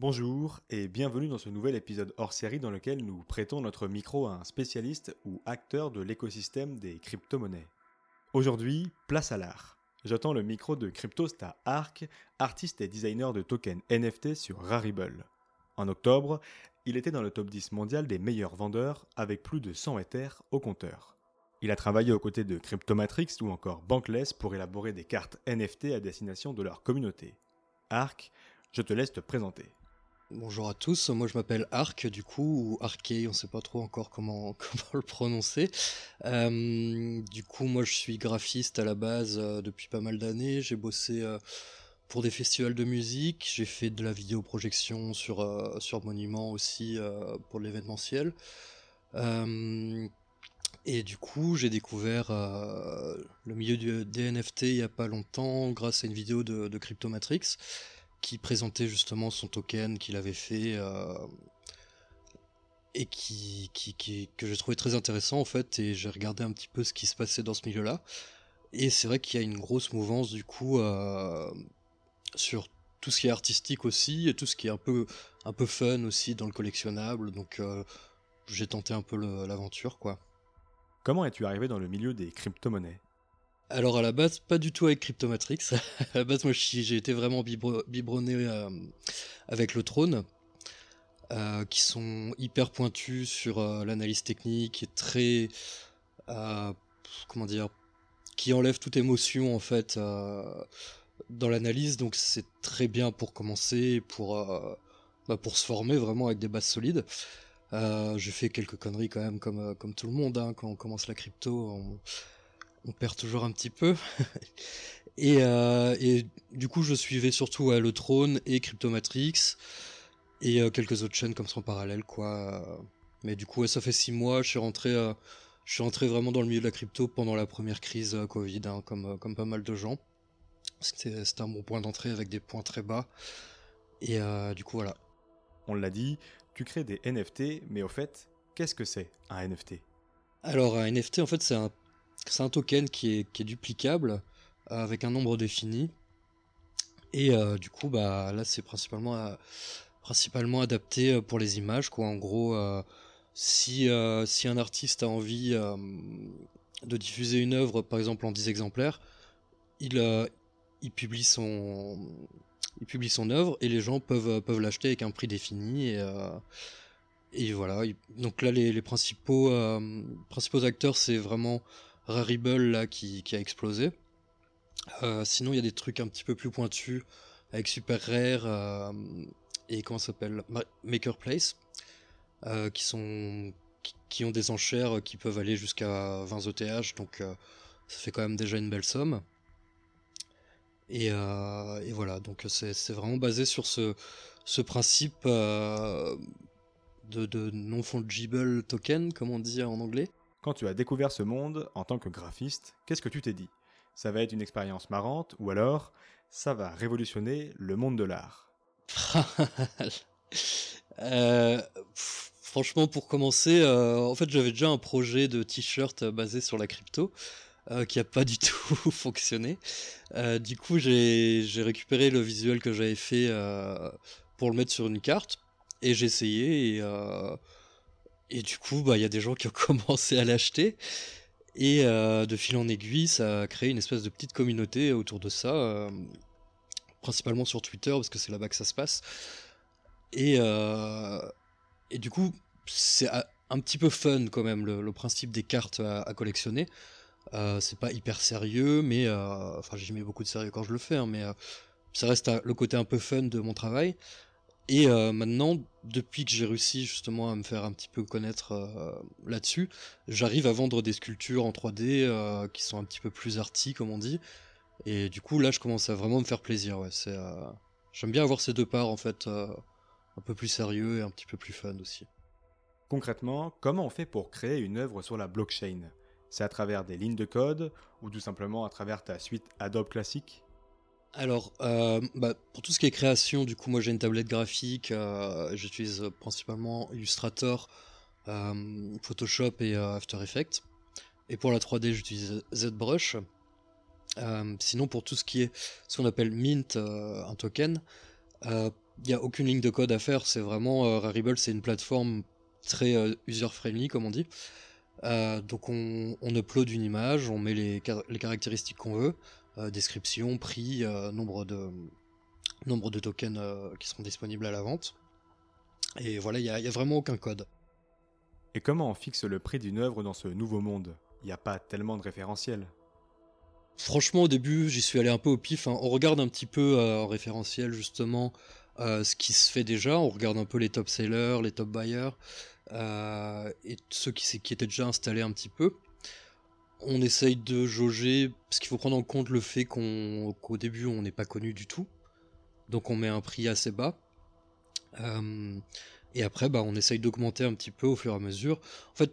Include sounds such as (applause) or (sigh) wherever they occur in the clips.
Bonjour et bienvenue dans ce nouvel épisode hors série dans lequel nous prêtons notre micro à un spécialiste ou acteur de l'écosystème des crypto-monnaies. Aujourd'hui, place à l'art. J'attends le micro de Cryptosta Arc, artiste et designer de tokens NFT sur Rarible. En octobre, il était dans le top 10 mondial des meilleurs vendeurs avec plus de 100 Ethers au compteur. Il a travaillé aux côtés de Cryptomatrix ou encore Bankless pour élaborer des cartes NFT à destination de leur communauté. Arc, je te laisse te présenter. Bonjour à tous, moi je m'appelle Arc du coup, ou Arcé, on sait pas trop encore comment, (laughs) comment le prononcer. Euh, du coup moi je suis graphiste à la base euh, depuis pas mal d'années, j'ai bossé euh, pour des festivals de musique, j'ai fait de la vidéoprojection sur, sur Monument aussi pour l'événementiel. Et du coup j'ai découvert le milieu du, des NFT il y a pas longtemps grâce à une vidéo de, de Cryptomatrix qui présentait justement son token qu'il avait fait euh, et qui, que j'ai trouvé très intéressant en fait et j'ai regardé un petit peu ce qui se passait dans ce milieu là et c'est vrai qu'il y a une grosse mouvance du coup euh, sur tout ce qui est artistique aussi et tout ce qui est un peu un peu fun aussi dans le collectionnable. Donc euh, j'ai tenté un peu l'aventure quoi. Comment es-tu arrivé dans le milieu des crypto-monnaies? Alors à la base, pas du tout avec Cryptomatrix. (laughs) à la base, moi j'ai été vraiment biberonné euh, avec le trône, euh, qui sont hyper pointus sur euh, l'analyse technique et très... Comment dire Qui enlève toute émotion en fait dans l'analyse, donc c'est très bien pour commencer, pour, bah, pour se former vraiment avec des bases solides. j'ai fait quelques conneries quand même comme, comme tout le monde, hein, quand on commence la crypto. On on perd toujours un petit peu. (laughs) et, euh, et, du coup, je suivais surtout euh, le Trône et Cryptomatrix et euh, quelques autres chaînes comme ça en parallèle, quoi. Mais du coup, ouais, ça fait six mois. Je suis rentré, euh, je suis rentré vraiment dans le milieu de la crypto pendant la première crise Covid, hein, comme comme pas mal de gens. C'était c'était un bon point d'entrée avec des points très bas. Et du coup, voilà. On l'a dit, tu crées des NFT, mais au fait, qu'est-ce que c'est un NFT Alors, un NFT, en fait, c'est un c'est un token qui est, qui est duplicable euh, avec un nombre défini. Et euh, du coup, bah là, c'est principalement, euh, principalement adapté pour les images. Quoi. En gros, si, si un artiste a envie de diffuser une œuvre, par exemple en 10 exemplaires, il, il publie son il publie son œuvre et les gens peuvent peuvent l'acheter avec un prix défini et et voilà donc là les, les principaux principaux acteurs c'est vraiment Rarible là qui, a explosé. Euh, sinon, il y a des trucs un petit peu plus pointus avec Super Rare euh, et comment s'appelle? Maker Place euh, qui ont des enchères qui peuvent aller jusqu'à 20 ETH, donc ça fait quand même déjà une belle somme. Et, voilà, donc c'est vraiment basé sur ce, ce principe de, de non-fungible token, comme on dit en anglais. Quand tu as découvert ce monde en tant que graphiste, qu'est-ce que tu t'es dit? Ça va être une expérience marrante ou alors ça va révolutionner le monde de l'art? (laughs) Euh, Franchement, pour commencer, euh, en fait, j'avais déjà un projet de t-shirt basé sur la crypto. Euh, qui a pas du (laughs) tout fonctionné. Du coup, j'ai récupéré le visuel que j'avais fait pour le mettre sur une carte et j'ai essayé et et du coup, bah, il y a des gens qui ont (laughs) commencé à l'acheter. Et euh, de fil en aiguille, ça a créé une espèce de petite communauté autour de ça, euh, principalement sur Twitter, parce que c'est là-bas que ça se passe. Et, euh, et du coup, c'est un petit peu fun quand même, le, principe des cartes à, collectionner. C'est pas hyper sérieux, mais enfin j'y mets beaucoup de sérieux quand je le fais, hein, mais ça reste le côté un peu fun de mon travail. Et euh, maintenant, depuis que j'ai réussi justement à me faire un petit peu connaître euh, là-dessus, j'arrive à vendre des sculptures en 3D euh, qui sont un petit peu plus arty, comme on dit. Et du coup, là, je commence à vraiment me faire plaisir. Ouais, c'est, j'aime bien avoir ces deux parts en fait, un peu plus sérieux et un petit peu plus fun aussi. Concrètement, comment on fait pour créer une œuvre sur la blockchain? C'est à travers des lignes de code ou tout simplement à travers ta suite Adobe classique alors, euh, bah, pour tout ce qui est création, du coup, moi j'ai une tablette graphique, euh, j'utilise principalement Illustrator, euh, Photoshop et After Effects. Et pour la 3D, j'utilise ZBrush. Sinon, pour tout ce qui est ce qu'on appelle mint, un token, il n'y a aucune ligne de code à faire. C'est vraiment Rarible, c'est une plateforme très user-friendly, comme on dit. donc on, upload une image, on met les caractéristiques qu'on veut, description, prix, nombre de nombre de tokens qui seront disponibles à la vente. Et voilà, il n'y a, vraiment aucun code. Et comment on fixe le prix d'une œuvre dans ce nouveau monde? Il n'y a pas tellement de référentiel. Franchement, au début, j'y suis allé un peu au pif. Hein. On regarde un petit peu euh, en référentiel, justement, euh, ce qui se fait déjà. On regarde un peu les top sellers, les top buyers, euh, et ceux qui, qui, étaient déjà installés un petit peu. On essaye de jauger, parce qu'il faut prendre en compte le fait qu'au début, on n'est pas connu du tout. Donc on met un prix assez bas. et après, bah, on essaye d'augmenter un petit peu au fur et à mesure. En fait,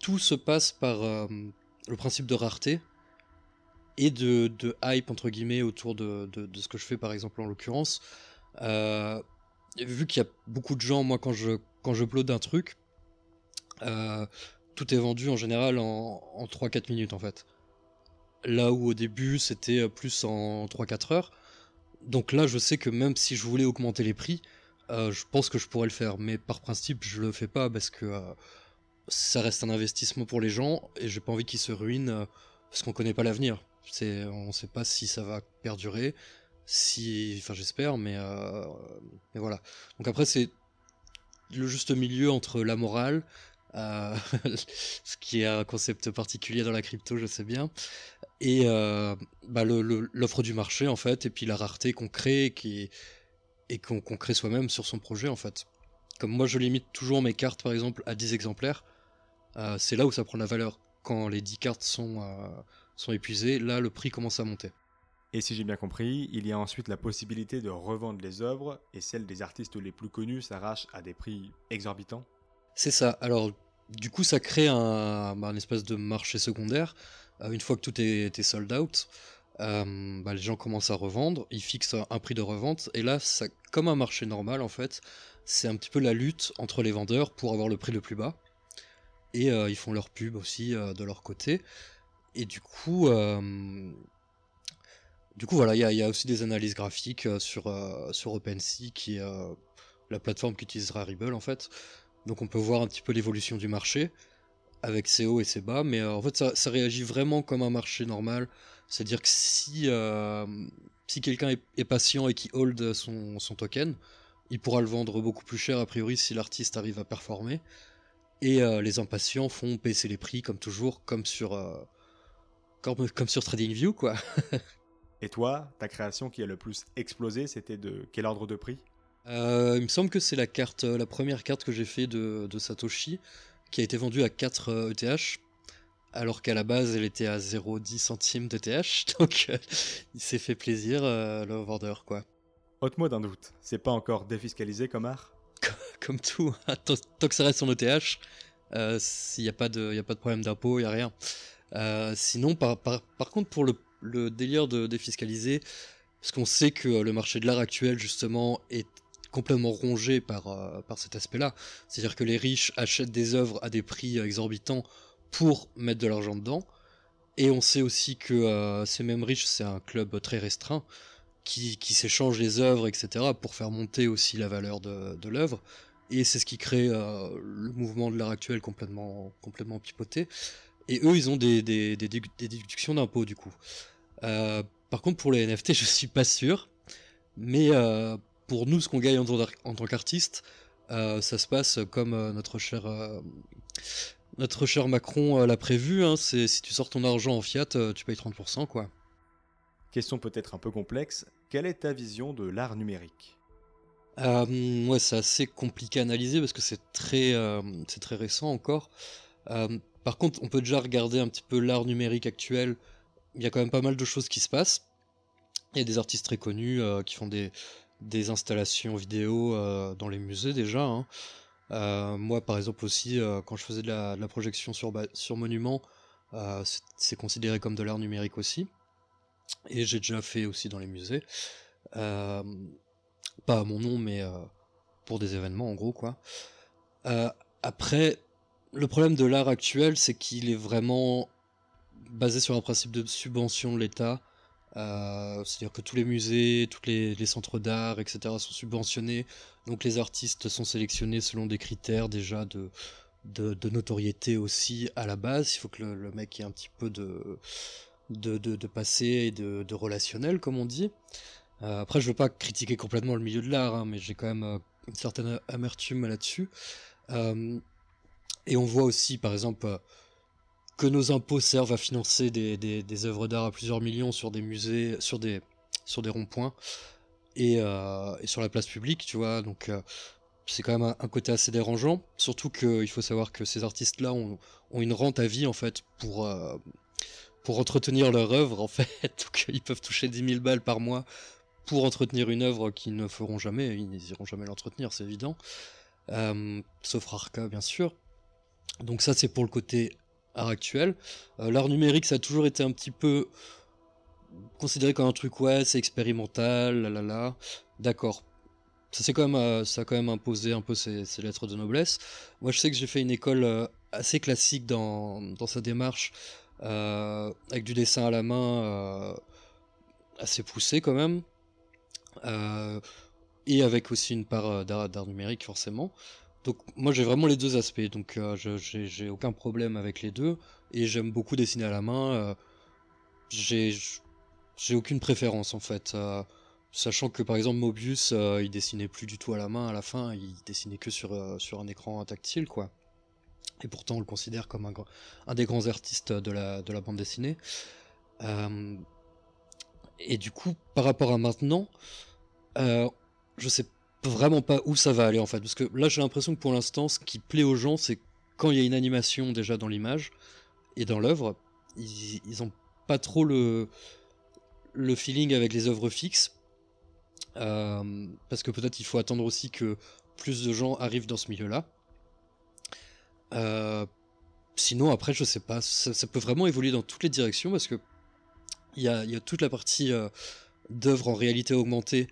tout se passe par le principe de rareté et de, hype entre guillemets autour de, ce que je fais par exemple en l'occurrence. Euh, vu qu'il y a beaucoup de gens, moi quand je quand je upload un truc, euh, tout est vendu en général en, 3-4 minutes en fait. Là où au début c'était plus en 3-4 heures. Donc là je sais que même si je voulais augmenter les prix, euh, je pense que je pourrais le faire. Mais par principe je le fais pas parce que ça reste un investissement pour les gens et j'ai pas envie qu'ils se ruinent parce qu'on connaît pas l'avenir. On sait pas si ça va perdurer, si, enfin j'espère, mais, euh, mais voilà. Donc après c'est le juste milieu entre la morale, euh, (laughs) ce qui est un concept particulier dans la crypto, je sais bien, et euh, bah, l'offre du marché en fait, et puis la rareté qu'on crée qui et qu'on crée soi-même sur son projet en fait. Comme moi je limite toujours mes cartes par exemple à 10 exemplaires, c'est là où ça prend la valeur. Quand les 10 cartes sont sont épuisés, là le prix commence à monter. Et si j'ai bien compris, il y a ensuite la possibilité de revendre les œuvres et celles des artistes les plus connus s'arrachent à des prix exorbitants? C'est ça. Alors, du coup, ça crée un, bah, espèce de marché secondaire. Euh, une fois que tout est, sold out, euh, bah, les gens commencent à revendre, ils fixent un, prix de revente, et là, ça, comme un marché normal en fait, c'est un petit peu la lutte entre les vendeurs pour avoir le prix le plus bas. Et euh, ils font leur pub aussi de leur côté. Et du coup, du coup voilà, il y, a aussi des analyses graphiques sur, sur OpenSea, qui est la plateforme qu'utilisera Ribble en fait. Donc on peut voir un petit peu l'évolution du marché avec ses hauts et ses bas, mais en fait ça, réagit vraiment comme un marché normal. C'est-à-dire que si, si quelqu'un est, patient et qui hold son, token, il pourra le vendre beaucoup plus cher a priori si l'artiste arrive à performer. Et les impatients font baisser les prix comme toujours, comme sur, comme, comme sur TradingView, quoi. (laughs) Et toi, ta création qui a le plus explosé, c'était de quel ordre de prix? Euh, Il me semble que c'est la carte, la première carte que j'ai fait de, de, Satoshi, qui a été vendue à 4 ETH, euh, e alors qu'à la base elle était à 0,10 centimes d'ETH, (laughs) donc euh, il s'est fait plaisir le vendeur, quoi. Haute-moi d'un doute, c'est pas encore défiscalisé comme art? (laughs) Comme tout, hein. tant, que ça reste en ETH, s'il n'y a, pas de, a pas de problème d'impôt, il n'y a rien. Euh, sinon, par, contre, pour le, délire de défiscaliser, parce qu'on sait que le marché de l'art actuel, justement, est complètement rongé par, euh, par cet aspect-là. C'est-à-dire que les riches achètent des œuvres à des prix exorbitants pour mettre de l'argent dedans. Et on sait aussi que euh, ces mêmes riches, c'est un club très restreint qui, qui s'échange les œuvres, etc., pour faire monter aussi la valeur de, de l'œuvre. Et c'est ce qui crée le mouvement de l'art actuel complètement, complètement pipoté. Et eux, ils ont des, des, des, déductions d'impôts, du coup. Euh, par contre, pour les NFT, (laughs) je suis pas sûr. Mais euh, pour nous, ce qu'on gagne en, tant qu'artiste, euh, ça se passe comme notre cher, notre cher Macron l'a prévu. Hein, c'est si tu sors ton argent en fiat, tu payes 30%, quoi. Question peut-être un peu complexe. Quelle est ta vision de l'art numérique? Ouais, c'est assez compliqué à analyser parce que c'est très, c'est très récent encore. Par contre, on peut déjà regarder un petit peu l'art numérique actuel. Il y a quand même pas mal de choses qui se passent. Il y a des artistes très connus euh, qui font des, installations vidéo euh, dans les musées déjà. Hein. Euh, moi, par exemple aussi, quand je faisais de la, projection sur, sur monument, c'est considéré comme de l'art numérique aussi. Et j'ai déjà fait aussi dans les musées. pas à mon nom, mais pour des événements en gros, quoi. après, le problème de l'art actuel, c'est qu'il est vraiment basé sur un principe de subvention de l'État C'est-à-dire que tous les musées, tous les, centres d'art, etc. sont subventionnés. Donc les artistes sont sélectionnés selon des critères déjà de, notoriété aussi à la base. Il faut que le, mec ait un petit peu de, de, passé et de, relationnel, comme on dit. après, je veux pas critiquer complètement le milieu de l'art, hein, mais j'ai quand même une certaine amertume là-dessus. et on voit aussi, par exemple, que nos impôts servent à financer des, des, œuvres d'art à plusieurs millions sur des musées, sur des, sur des ronds-points et, euh, et, sur la place publique, tu vois. Donc euh, c'est quand même un, côté assez dérangeant. Surtout qu'il faut savoir que ces artistes-là ont, une rente à vie en fait pour, euh, pour entretenir leur œuvre en (laughs) fait. Donc ils peuvent toucher 10 000 balles par mois pour entretenir une œuvre qu'ils ne feront jamais. Ils n'iront jamais l'entretenir, c'est évident. sauf Rarka, bien sûr. Donc ça, c'est pour le côté actuel. Euh, l'art numérique, ça a toujours été un petit peu considéré comme un truc, ouais, c'est expérimental, là là là. D'accord. Ça, c'est quand même, euh, ça a quand même imposé un peu ses, lettres de noblesse. Moi, je sais que j'ai fait une école euh, assez classique dans, dans sa démarche, avec du dessin à la main assez poussé quand même. et avec aussi une part d'art numérique, forcément. Donc moi j'ai vraiment les deux aspects, donc euh, j'ai aucun problème avec les deux, et j'aime beaucoup dessiner à la main. Euh, j'ai aucune préférence en fait, euh, sachant que par exemple Mobius il dessinait plus du tout à la main à la fin, il dessinait que sur, sur un écran tactile quoi. Et pourtant on le considère comme un, un des grands artistes de la, de la bande dessinée. et du coup par rapport à maintenant, je sais vraiment pas où ça va aller en fait. Parce que là, j'ai l'impression que pour l'instant, ce qui plaît aux gens, c'est quand il y a une animation déjà dans l'image et dans l'œuvre, ils, ils ont pas trop le, le feeling avec les œuvres fixes. Euh, parce que peut-être il faut attendre aussi que plus de gens arrivent dans ce milieu-là. Euh, sinon, après, je sais pas, ça, peut vraiment évoluer dans toutes les directions parce que il y a, y a, toute la partie euh, d'œuvres en réalité augmentée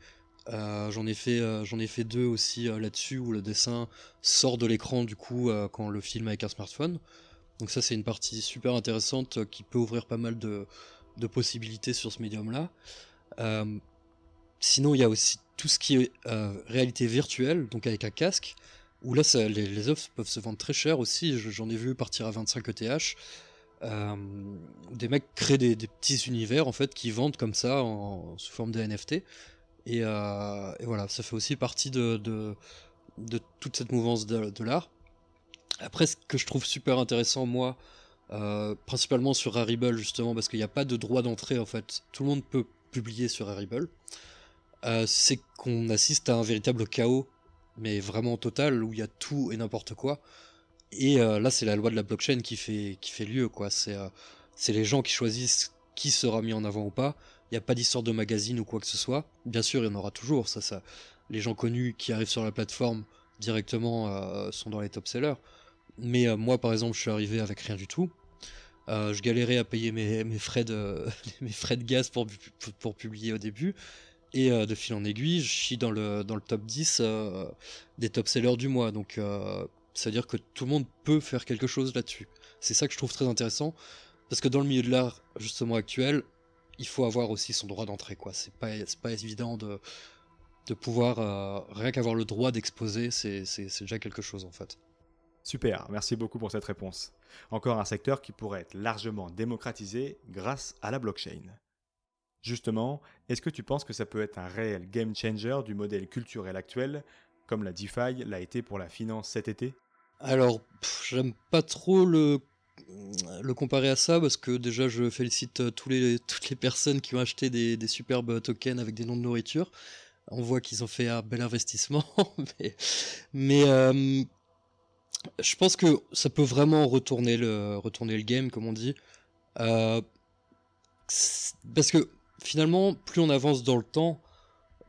euh, j'en ai fait euh, j'en ai fait deux aussi euh, là-dessus où le dessin sort de l'écran du coup quand le film avec un smartphone. Donc ça c'est une partie super intéressante qui peut ouvrir pas mal de, de possibilités sur ce médium-là. sinon il y a aussi tout ce qui est réalité virtuelle, donc avec un casque, où là les, les offres peuvent se vendre très cher aussi. J'en ai vu partir à 25 ETH. des mecs créent des, petits univers en fait qui vendent comme ça sous forme de NFT euh, et, voilà, ça fait aussi partie de, toute cette mouvance de, l'art. Après, ce que je trouve super intéressant, moi, euh, principalement sur Rarible, justement, parce qu'il n'y a pas de droit d'entrée, en fait. Tout le monde peut publier sur Rarible. Euh, c'est qu'on assiste à un véritable chaos, mais vraiment total, où il y a tout et n'importe quoi. Et là, c'est la loi de la blockchain qui fait, lieu. C'est les gens qui choisissent qui sera mis en avant ou pas. Il n'y a pas d'histoire de magazine ou quoi que ce soit. Bien sûr, il y en aura toujours. Ça, ça, les gens connus qui arrivent sur la plateforme directement euh, sont dans les top sellers. Mais euh, moi, par exemple, je suis arrivé avec rien du tout. Euh, je galérais à payer mes, frais, de, (laughs) mes frais de gaz pour, pour, publier au début. Et de fil en aiguille, je suis dans le, dans le top 10 des top sellers du mois. Donc, ça veut dire que tout le monde peut faire quelque chose là-dessus. C'est ça que je trouve très intéressant. Parce que dans le milieu de l'art, justement actuel, il faut avoir aussi son droit d'entrée, quoi. C'est pas, pas évident de, de pouvoir, euh, rien qu'avoir le droit d'exposer, c'est déjà quelque chose en fait. Super, merci beaucoup pour cette réponse. Encore un secteur qui pourrait être largement démocratisé grâce à la blockchain. Justement, est-ce que tu penses que ça peut être un réel game changer du modèle culturel actuel, comme la DeFi l'a été pour la finance cet été? Alors, j'aime pas trop le le comparer à ça parce que déjà je félicite euh, tous les, (laughs) toutes les personnes qui ont acheté des, superbes tokens avec des noms de nourriture. On voit qu'ils ont fait un bel investissement, (laughs) mais, euh, je pense que ça peut vraiment retourner le, retourner le game, comme on dit. Euh, parce que finalement, plus on avance dans le temps,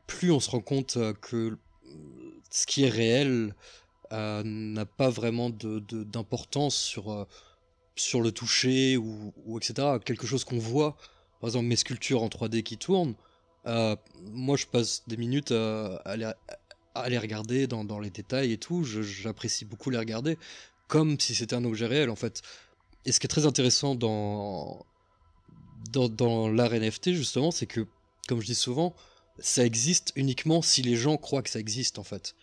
plus on se rend compte que ce qui est réel n'a pas vraiment d'importance sur sur le toucher ou, etc. Quelque chose qu'on voit, par exemple mes sculptures en 3D qui tournent, euh, moi je passe des minutes à, les, regarder dans, les détails et tout, j'apprécie beaucoup les regarder comme si c'était un objet réel en fait. Et ce qui est très intéressant dans, dans, dans l'art NFT, justement, c'est que, comme je dis souvent, ça existe uniquement si les gens croient que ça existe, en fait.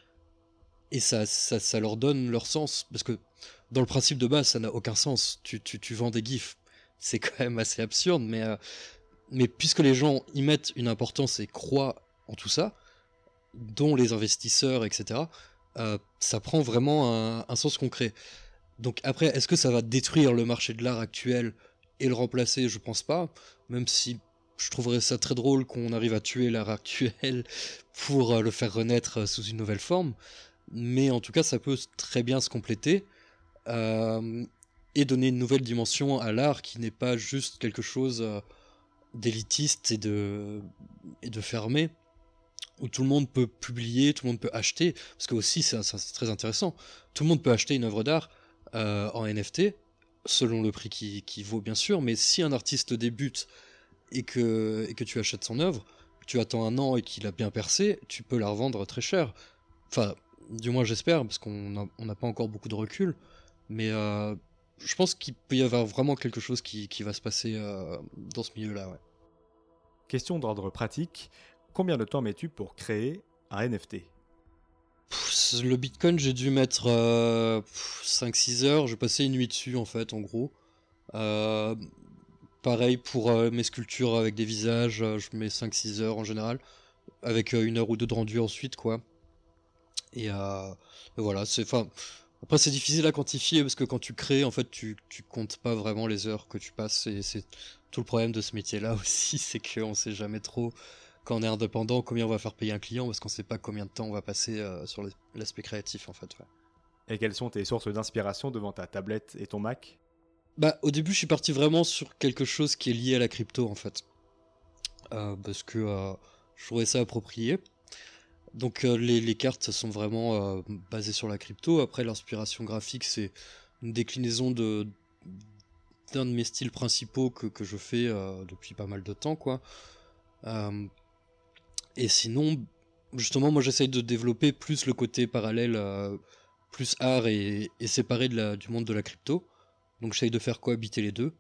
Et ça, ça, ça leur donne leur sens. Parce que dans le principe de base, ça n'a aucun sens. Tu, tu, tu, vends des gifs. C'est quand même assez absurde, mais, euh, mais puisque les gens y mettent une importance et croient en tout ça, dont les investisseurs, etc., euh, ça prend vraiment un, un, sens concret. Donc après, est-ce que ça va détruire le marché de l'art actuel et le remplacer? Je pense pas, même si je trouverais ça très drôle qu'on arrive à tuer l'art actuel (laughs) pour euh, le faire renaître sous une nouvelle forme. Mais en tout cas, ça peut très bien se compléter et donner une nouvelle dimension à l'art qui n'est pas juste quelque chose euh, d'élitiste et de, et de fermé, où tout le monde peut publier, tout le monde peut acheter, parce que aussi c'est très intéressant, tout le monde peut acheter une œuvre d'art euh, en NFT, selon le prix qui, qui, vaut bien sûr, mais si un artiste débute et que, et que tu achètes son œuvre, tu attends un an et qu'il a bien percé, tu peux la revendre très cher. Enfin, du moins j'espère, parce qu'on n'a pas encore beaucoup de recul, mais euh, je pense qu'il peut y avoir vraiment quelque chose qui, qui va se passer euh, dans ce milieu-là. Ouais. Question d'ordre pratique, combien de temps mets-tu pour créer un NFT Pff, Le Bitcoin, j'ai dû mettre euh, 5-6 heures, j'ai passé une nuit dessus en fait, en gros. Euh, pareil pour mes sculptures avec des visages, je mets 5-6 heures en général, avec une heure ou deux de rendu ensuite, quoi. Et, voilà, c'est... Enfin, après, c'est difficile à quantifier parce que quand tu crées, en fait, tu, tu comptes pas vraiment les heures que tu passes. Et c'est tout le problème de ce métier-là (laughs) aussi, c'est qu'on sait jamais trop, quand on est indépendant, combien on va faire payer un client parce qu'on sait pas combien de temps on va passer euh, sur l'aspect créatif, en fait. Ouais. Et quelles sont tes sources d'inspiration devant ta tablette et ton Mac? Bah, au début, je suis parti vraiment sur quelque chose qui est lié à la crypto, en fait. Euh, parce que euh, je trouvais ça approprié. Donc euh, les, les, cartes sont vraiment euh, basées sur la crypto. Après, l'inspiration graphique, c'est une déclinaison de d'un de mes styles principaux que, que je fais euh, depuis pas mal de temps, quoi. Et sinon, justement, moi j'essaye de développer plus le côté parallèle, plus art et, et séparé de la, du monde de la crypto. Donc j'essaye de faire cohabiter les deux.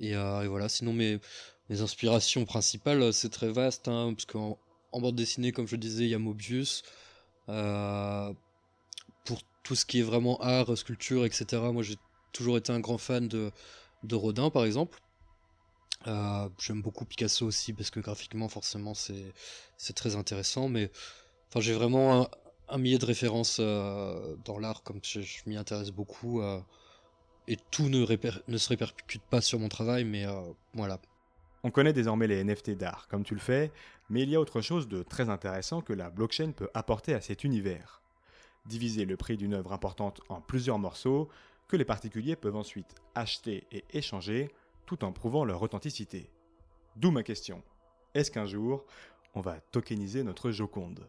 Et, et voilà, sinon mes, mes inspirations principales, c'est très vaste, hein, parce qu'en en bande dessinée, comme je disais, il y a Mobius. Euh, pour tout ce qui est vraiment art, sculpture, etc., moi j'ai toujours été un grand fan de, Rodin, par exemple. Euh, J'aime beaucoup Picasso aussi, parce que graphiquement, forcément, c'est très intéressant. Mais enfin, j'ai vraiment un, millier de références euh, dans l'art, comme je, m'y intéresse beaucoup. Et tout ne, se répercute pas sur mon travail, mais voilà. On connaît désormais les NFT d'art, comme tu le fais, mais il y a autre chose de très intéressant que la blockchain peut apporter à cet univers. Diviser le prix d'une œuvre importante en plusieurs morceaux que les particuliers peuvent ensuite acheter et échanger tout en prouvant leur authenticité. D'où ma question. Est-ce qu'un jour, on va tokeniser notre Joconde?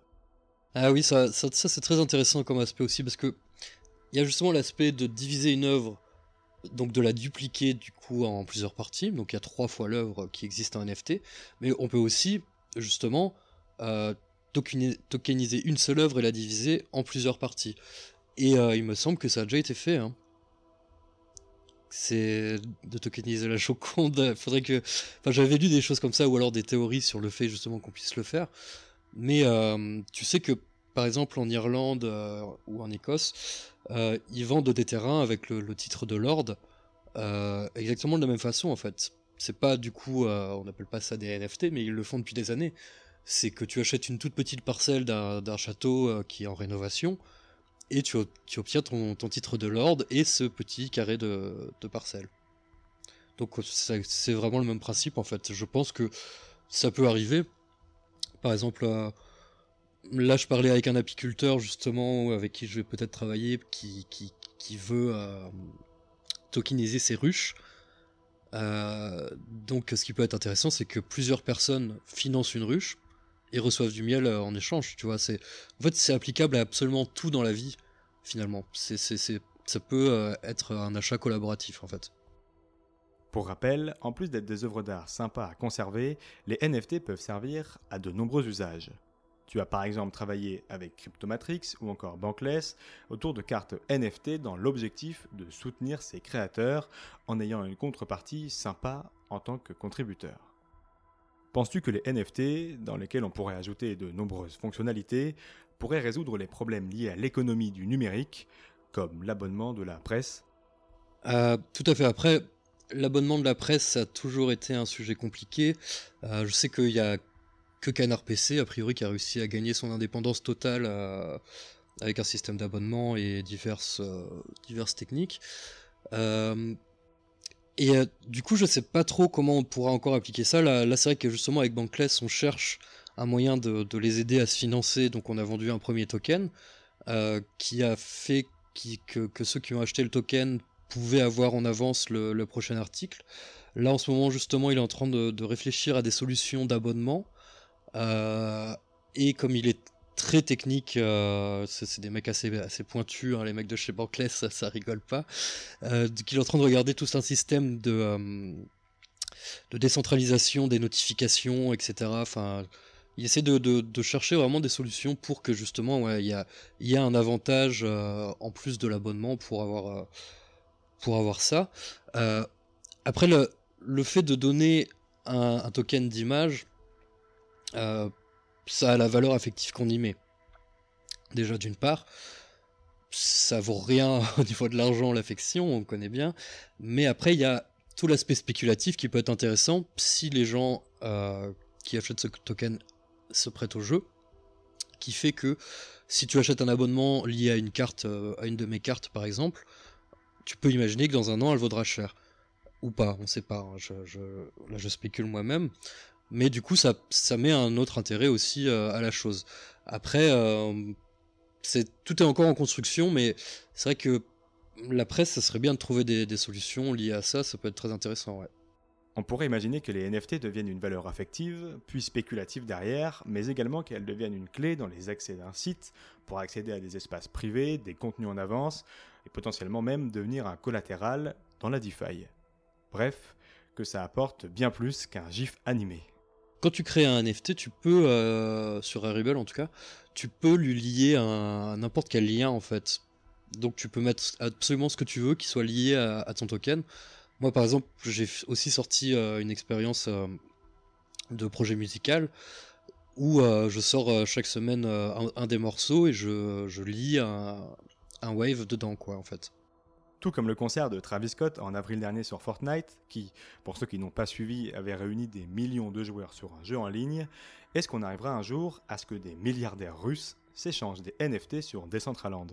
Ah oui, ça, c'est très intéressant comme aspect aussi parce que il y a justement l'aspect de diviser une œuvre donc de la dupliquer du coup en plusieurs parties. Donc il y a trois fois l'œuvre qui existe en NFT, mais on peut aussi justement euh, tokeniser une seule œuvre et la diviser en plusieurs parties. Et euh, il me semble que ça a déjà été fait. Hein. C'est de tokeniser la (laughs) Joconde. Faudrait que. Enfin, j'avais lu des choses comme ça ou alors des théories sur le fait justement qu'on puisse le faire. Mais euh, tu sais que par exemple en Irlande euh, ou en Écosse, euh, ils vendent des terrains avec le, titre de Lord euh, exactement de la même façon en fait. C'est pas du coup, on n'appelle pas ça des NFT, mais ils le font depuis des années. C'est que tu achètes une toute petite parcelle d'un château qui est en rénovation et tu, obtiens ton, ton, titre de Lord et ce petit carré de, de parcelle. Donc c'est vraiment le même principe en fait. Je pense que ça peut arriver. Par exemple, là je parlais avec un apiculteur justement avec qui je vais peut-être travailler qui, qui, qui veut euh, tokeniser ses ruches. Euh, donc ce qui peut être intéressant c'est que plusieurs personnes financent une ruche et reçoivent du miel en échange, tu vois, c'est en fait c'est applicable à absolument tout dans la vie finalement. C'est ça peut euh, être un achat collaboratif en fait. Pour rappel, en plus d'être des œuvres d'art sympas à conserver, les NFT peuvent servir à de nombreux usages. Tu as par exemple travaillé avec Cryptomatrix ou encore Bankless autour de cartes NFT dans l'objectif de soutenir ses créateurs en ayant une contrepartie sympa en tant que contributeur. Penses-tu que les NFT, dans lesquels on pourrait ajouter de nombreuses fonctionnalités, pourraient résoudre les problèmes liés à l'économie du numérique, comme l'abonnement de la presse? Euh, Tout à fait. Après, l'abonnement de la presse, a toujours été un sujet compliqué. Euh, je sais qu'il y a que Canard PC, a priori, qui a réussi à gagner son indépendance totale euh, avec un système d'abonnement et diverses, diverses techniques. Et euh, du coup, je sais pas trop comment on pourra encore appliquer ça. Là, c'est vrai que justement, avec Bankless, on cherche un moyen de, les aider à se financer. Donc, on a vendu un premier token euh, qui a fait que, ceux qui ont acheté le token pouvaient avoir en avance le, prochain article. Là, en ce moment, justement, il est en train de, réfléchir à des solutions d'abonnement. Euh, et comme il est très technique. Euh, c'est des mecs assez, assez pointus, hein, les mecs de chez Bankless, ça, rigole pas. Euh, il est en train de regarder tout un système de, euh, de décentralisation des notifications, etc. Enfin, il essaie de, de, chercher vraiment des solutions pour que justement il y, a, y a un avantage en plus de l'abonnement pour avoir, pour avoir ça. après, le, le fait de donner un, un token d'image, ça a la valeur affective qu'on y met. Déjà d'une part, ça vaut rien (laughs) au niveau de l'argent, l'affection, on connaît bien. Mais après, il y a tout l'aspect spéculatif qui peut être intéressant si les gens euh, qui achètent ce token se prêtent au jeu. Qui fait que si tu achètes un abonnement lié à une carte, euh, à une de mes cartes par exemple, tu peux imaginer que dans un an elle vaudra cher. Ou pas, on sait pas. Hein. là je spécule moi-même. Mais du coup, ça, met un autre intérêt aussi euh, à la chose. Après, euh, c'est tout est encore en construction, mais c'est vrai que la presse, ça serait bien de trouver des, solutions liées à ça. Ça peut être très intéressant, ouais. On pourrait imaginer que les NFT deviennent une valeur affective, puis spéculative derrière, mais également qu'elles deviennent une clé dans les accès d'un site pour accéder à des espaces privés, des contenus en avance, et potentiellement même devenir un collatéral dans la DeFi. Bref, que ça apporte bien plus qu'un GIF animé quand tu crées un NFT, tu peux, euh, sur Rarible en tout cas, tu peux lui lier n'importe quel lien en fait. Donc tu peux mettre absolument ce que tu veux qui soit lié à, ton token. Moi par exemple, j'ai aussi sorti euh, une expérience euh, de projet musical où je sors chaque semaine un, des morceaux et je, je lis un, un wave dedans quoi en fait. Tout comme le concert de Travis Scott en avril dernier sur Fortnite, qui, pour ceux qui n'ont pas suivi, avait réuni des millions de joueurs sur un jeu en ligne, est-ce qu'on arrivera un jour à ce que des milliardaires russes s'échangent des NFT sur Decentraland?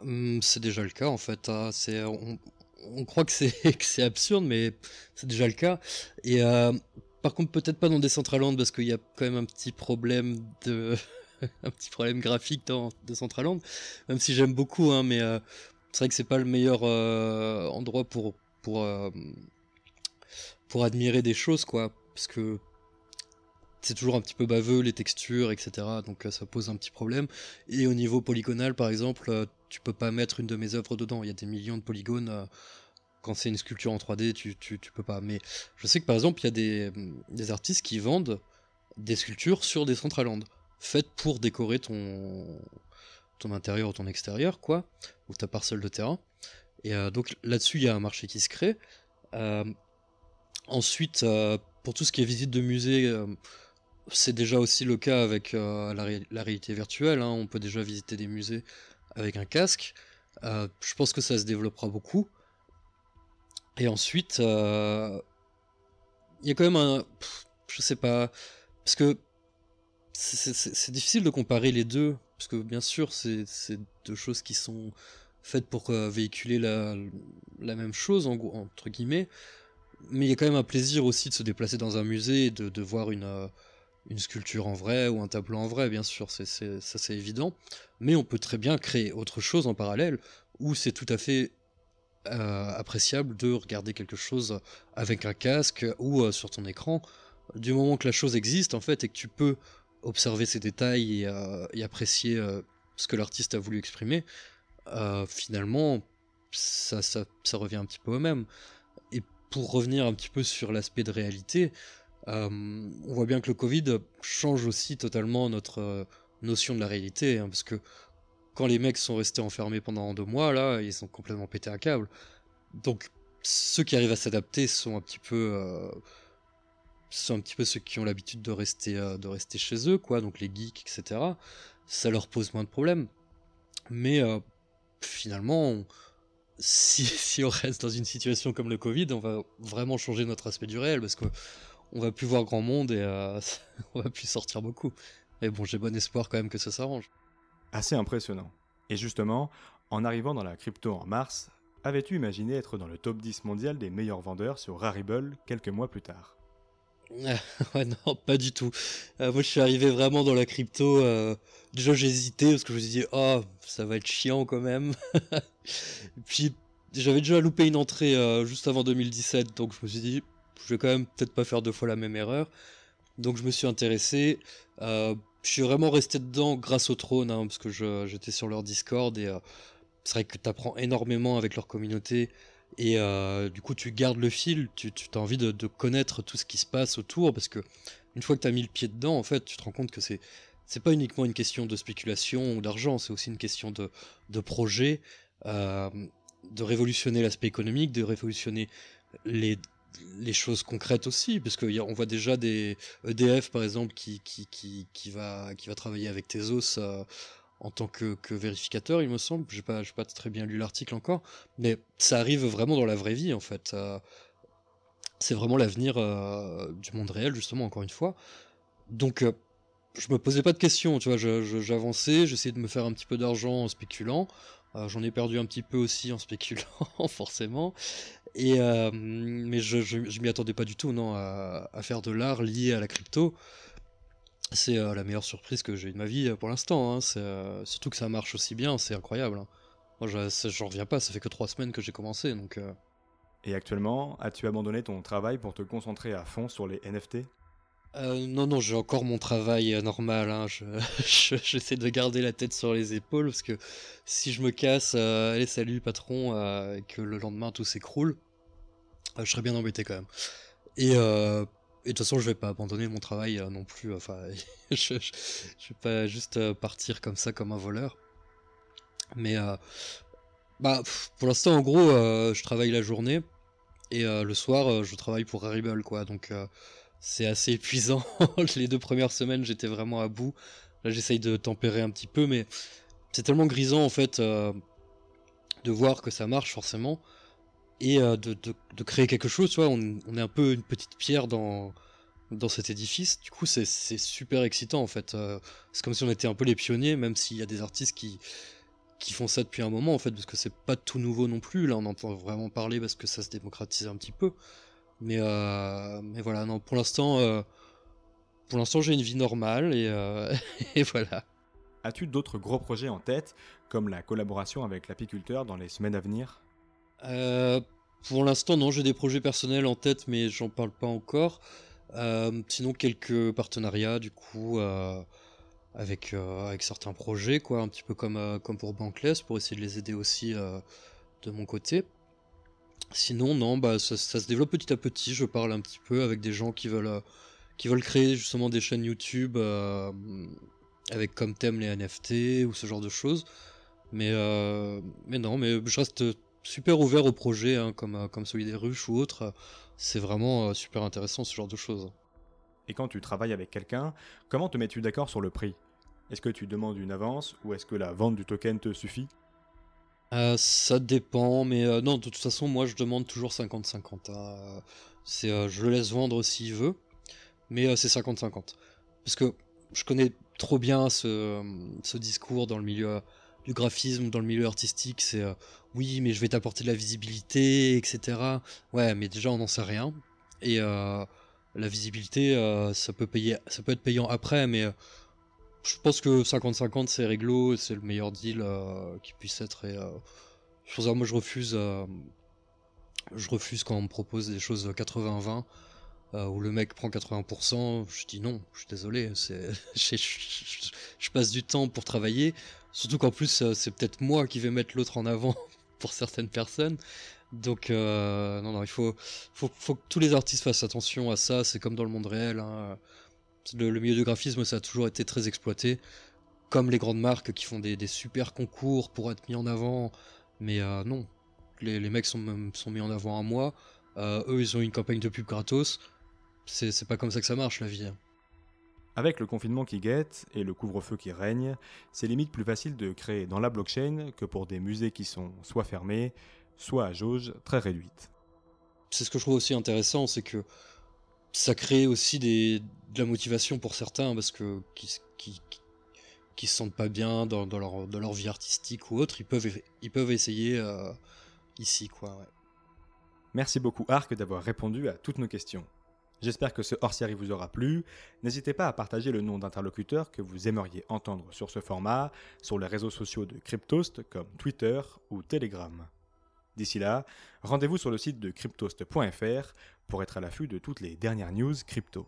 Hum, C'est déjà le cas en fait. Hein. on, croit (laughs) que c'est absurde, mais c'est déjà le cas. Et euh, par contre, peut-être pas dans Decentraland parce qu'il y a quand même un petit problème de. (laughs) un petit problème graphique dans Decentraland, même si j'aime beaucoup, hein, mais euh, c'est vrai que c'est pas le meilleur euh, endroit pour pour euh, pour admirer des choses quoi, parce que c'est toujours un petit peu baveux les textures etc. Donc euh, ça pose un petit problème. Et au niveau polygonal par exemple, tu peux pas mettre une de mes œuvres dedans. Il y a des millions de polygones. quand c'est une sculpture en 3D, tu, tu, peux pas. Mais je sais que par exemple, il y a des, des artistes qui vendent des sculptures sur des Centraland, faites pour décorer ton, ton intérieur ou ton extérieur, quoi, ou ta parcelle de terrain. Et euh, donc là-dessus, il y a un marché qui se crée. Euh, ensuite, euh, pour tout ce qui est visite de musée, c'est déjà aussi le cas avec la, réalité virtuelle. Hein. On peut déjà visiter des musées avec un casque. je pense que ça se développera beaucoup. Et ensuite, il y a quand même un... je sais pas... Parce que c'est difficile de comparer les deux parce que bien sûr, c'est deux choses qui sont faites pour euh, véhiculer la, même chose, en, entre guillemets. Mais il y a quand même un plaisir aussi de se déplacer dans un musée de, voir une, euh, une sculpture en vrai ou un tableau en vrai, bien sûr, c'est ça c'est évident. Mais on peut très bien créer autre chose en parallèle, où c'est tout à fait euh, appréciable de regarder quelque chose avec un casque ou sur ton écran. Du moment que la chose existe, en fait, et que tu peux observer ces détails et, euh, apprécier euh, ce que l'artiste a voulu exprimer, euh, finalement, ça, ça, revient un petit peu au même. Et pour revenir un petit peu sur l'aspect de réalité, on voit bien que le Covid change aussi totalement notre notion de la réalité, hein, parce que quand les mecs sont restés enfermés pendant deux mois, là, ils ont complètement pété un câble. Donc, ceux qui arrivent à s'adapter sont un petit peu, euh, sont un petit peu ceux qui ont l'habitude de rester, euh, de rester chez eux, quoi. Donc les geeks, etc. Ça leur pose moins de problèmes. Mais euh, finalement, (laughs) si, on reste dans une situation comme le Covid, on va vraiment changer notre aspect du réel parce que on va plus voir grand monde et (laughs) on va plus sortir beaucoup. Mais bon, j'ai bon espoir quand même que ça s'arrange. Assez impressionnant. Et justement, en arrivant dans la crypto en mars, avais-tu imaginé être dans le top 10 mondial des meilleurs vendeurs sur Rarible quelques mois plus tard? (laughs) ouais, non, pas du tout. Euh, moi, je suis arrivé vraiment dans la crypto. Euh, déjà, j'ai hésité parce que je me suis dit, oh, ça va être chiant quand même. (laughs) puis, j'avais déjà loupé une entrée euh, juste avant 2017, donc je me suis dit, je vais quand même peut-être pas faire deux fois la même erreur. Donc, je me suis intéressé je suis vraiment resté dedans grâce au trône, hein, parce que j'étais sur leur Discord et euh, c'est vrai que tu apprends énormément avec leur communauté et euh, du coup tu gardes le fil, tu, as envie de, connaître tout ce qui se passe autour parce que une fois que tu as mis le pied dedans, en fait, tu te rends compte que c'est c'est pas uniquement une question de spéculation ou d'argent, c'est aussi une question de, de projet, euh, de révolutionner l'aspect économique, de révolutionner les, les choses concrètes aussi, parce qu'on voit déjà des EDF par exemple qui, qui, qui, qui, va, qui va travailler avec Tezos euh, en tant que, vérificateur, il me semble. J'ai pas, pas très bien lu l'article encore, mais ça arrive vraiment dans la vraie vie en fait. Euh, c'est vraiment l'avenir euh, du monde réel, justement, encore une fois. Donc, je me posais pas de questions, tu vois, j'avançais, j'essayais de me faire un petit peu d'argent en spéculant. J'en ai perdu un petit peu aussi en spéculant, (laughs) forcément. Et, euh, mais je, je, m'y attendais pas du tout, non, à, faire de l'art lié à la crypto. C'est euh, la meilleure surprise que j'ai eu de ma vie euh, pour l'instant. Hein. surtout que ça marche aussi bien, c'est incroyable. Hein. Moi, j'en reviens pas, ça fait que trois semaines que j'ai commencé. Donc, Et actuellement, as-tu abandonné ton travail pour te concentrer à fond sur les NFT non, non, j'ai encore mon travail normal. Hein. (laughs) J'essaie de garder la tête sur les épaules parce que si je me casse, allez, salut patron, et que le lendemain tout s'écroule, je serais bien embêté quand même. Et, de toute façon, je vais pas abandonner mon travail non plus. Enfin, (laughs) je, je, vais pas juste partir comme ça, comme un voleur. Mais bah, pour l'instant, en gros, je travaille la journée et le soir, je travaille pour Rarible, quoi. Donc c'est assez épuisant. (laughs) les deux premières semaines, j'étais vraiment à bout. Là, j'essaye de tempérer un petit peu, mais c'est tellement grisant en fait euh, de voir que ça marche forcément et euh, de, créer quelque chose. Tu vois, on, est un peu une petite pierre dans dans cet édifice. Du coup, c'est super excitant en fait. Euh, c'est comme si on était un peu les pionniers, même s'il y a des artistes qui qui font ça depuis un moment en fait, parce que c'est pas tout nouveau non plus. Là, on entend vraiment parler parce que ça se démocratise un petit peu. Mais, euh, mais voilà, non, pour l'instant, pour l'instant, j'ai une vie normale (laughs) et voilà. As-tu d'autres gros projets en tête, comme la collaboration avec l'apiculteur dans les semaines à venir? Pour l'instant, non, j'ai des projets personnels en tête, mais j'en parle pas encore. sinon, quelques partenariats, du coup, avec, avec certains projets, quoi, un petit peu comme, comme pour Bankless, pour essayer de les aider aussi de mon côté. Sinon, non, bah, ça, se développe petit à petit. Je parle un petit peu avec des gens qui veulent, euh, qui veulent créer justement des chaînes YouTube euh, avec comme thème les NFT ou ce genre de choses. Mais, euh, mais non, mais je reste super ouvert au projet, hein, comme, comme celui des ruches ou autres. C'est vraiment super intéressant ce genre de choses. Et quand tu travailles avec quelqu'un, comment te mets-tu d'accord sur le prix? Est-ce que tu demandes une avance ou est-ce que la vente du token te suffit? Euh, ça dépend, mais euh, non, de toute façon, moi je demande toujours 50-50. Hein. C'est, euh, je le laisse vendre s'il veut, mais c'est 50-50. Parce que je connais trop bien ce, ce, discours dans le milieu du graphisme, dans le milieu artistique, c'est oui, mais je vais t'apporter de la visibilité, etc. Ouais, mais déjà on n'en sait rien. Et la visibilité, ça, peut payer, ça peut être payant après, mais je pense que 50-50 c'est réglo, c'est le meilleur deal euh, qui puisse être. Et, euh, ça, moi je refuse, euh, je refuse quand on me propose des choses 80-20 où le mec prend 80%. Je dis non, je suis désolé, (laughs) je, passe du temps pour travailler. Surtout qu'en plus c'est peut-être moi qui vais mettre l'autre en avant (laughs) pour certaines personnes. Donc, non, non, il faut, faut, faut, que tous les artistes fassent attention à ça. C'est comme dans le monde réel. Hein. Le, milieu du graphisme, ça a toujours été très exploité. Comme les grandes marques qui font des, des super concours pour être mis en avant. Mais non, les, mecs sont, mis en avant un mois. eux, ils ont une campagne de pub gratos. C'est pas comme ça que ça marche, la vie. Hein. Avec le confinement qui guette et le couvre-feu qui règne, c'est limite plus facile de créer dans la blockchain que pour des musées qui sont soit fermés, soit à jauge très réduite. C'est ce que je trouve aussi intéressant, c'est que ça crée aussi des, de la motivation pour certains parce que qui, qui, qui se sentent pas bien dans, dans, leur, dans, leur, vie artistique ou autre, ils peuvent, ils peuvent essayer euh, ici. quoi. Ouais. Merci beaucoup Arc d'avoir répondu à toutes nos questions. J'espère que ce hors-série vous aura plu. N'hésitez pas à partager le nom d'interlocuteur que vous aimeriez entendre sur ce format sur les réseaux sociaux de Cryptost comme Twitter ou Telegram. D'ici là, rendez-vous sur le site de cryptost.fr pour être à l'affût de toutes les dernières news crypto.